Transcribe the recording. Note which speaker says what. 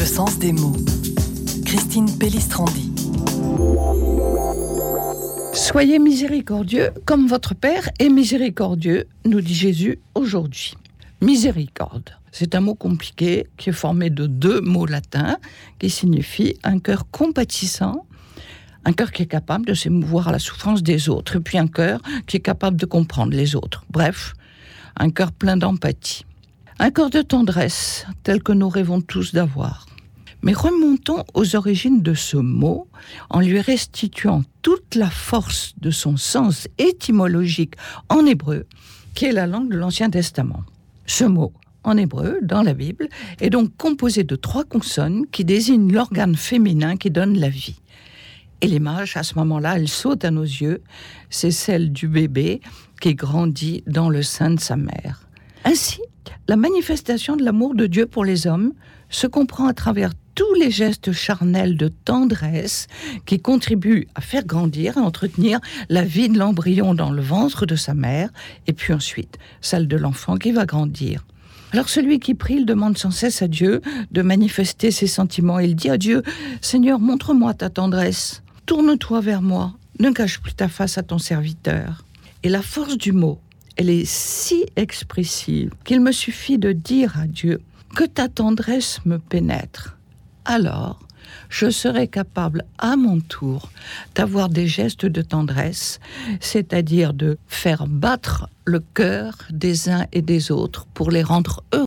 Speaker 1: Le sens des mots. Christine Pellistrandi.
Speaker 2: Soyez miséricordieux comme votre Père est miséricordieux, nous dit Jésus aujourd'hui. Miséricorde, c'est un mot compliqué qui est formé de deux mots latins qui signifient un cœur compatissant, un cœur qui est capable de s'émouvoir à la souffrance des autres, et puis un cœur qui est capable de comprendre les autres. Bref, un cœur plein d'empathie. Un cœur de tendresse, tel que nous rêvons tous d'avoir. Mais remontons aux origines de ce mot en lui restituant toute la force de son sens étymologique en hébreu, qui est la langue de l'Ancien Testament. Ce mot, en hébreu, dans la Bible, est donc composé de trois consonnes qui désignent l'organe féminin qui donne la vie. Et l'image, à ce moment-là, elle saute à nos yeux, c'est celle du bébé qui grandit dans le sein de sa mère. Ainsi, la manifestation de l'amour de Dieu pour les hommes se comprend à travers tous les gestes charnels de tendresse qui contribuent à faire grandir et entretenir la vie de l'embryon dans le ventre de sa mère, et puis ensuite celle de l'enfant qui va grandir. Alors celui qui prie, il demande sans cesse à Dieu de manifester ses sentiments. Il dit à Dieu, Seigneur, montre-moi ta tendresse, tourne-toi vers moi, ne cache plus ta face à ton serviteur. Et la force du mot, elle est si expressive qu'il me suffit de dire à Dieu, que ta tendresse me pénètre alors je serai capable à mon tour d'avoir des gestes de tendresse, c'est-à-dire de faire battre le cœur des uns et des autres pour les rendre heureux.